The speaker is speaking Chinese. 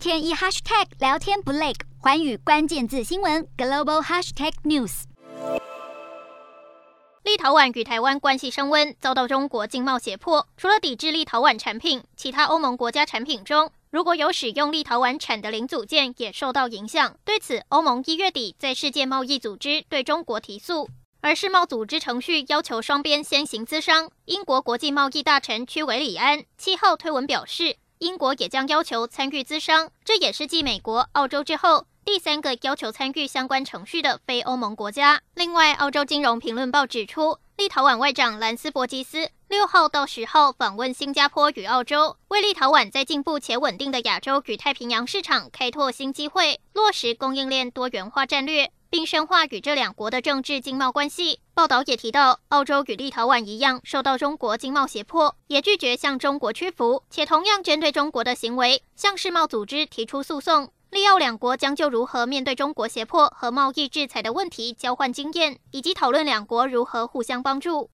天一 hashtag 聊天不累，环宇关键字新闻 global hashtag news。立陶宛与台湾关系升温，遭到中国经贸胁迫。除了抵制立陶宛产品，其他欧盟国家产品中如果有使用立陶宛产的零组件，也受到影响。对此，欧盟一月底在世界贸易组织对中国提诉，而世贸组织程序要求双边先行咨商。英国国际贸易大臣屈维里安七号推文表示，英国也将要求参与咨商，这也是继美国、澳洲之后。第三个要求参与相关程序的非欧盟国家。另外，澳洲金融评论报指出，立陶宛外长兰斯伯吉斯六号到十号访问新加坡与澳洲，为立陶宛在进步且稳定的亚洲与太平洋市场开拓新机会，落实供应链多元化战略，并深化与这两国的政治经贸关系。报道也提到，澳洲与立陶宛一样受到中国经贸胁迫，也拒绝向中国屈服，且同样针对中国的行为向世贸组织提出诉讼。利澳两国将就如何面对中国胁迫和贸易制裁的问题交换经验，以及讨论两国如何互相帮助。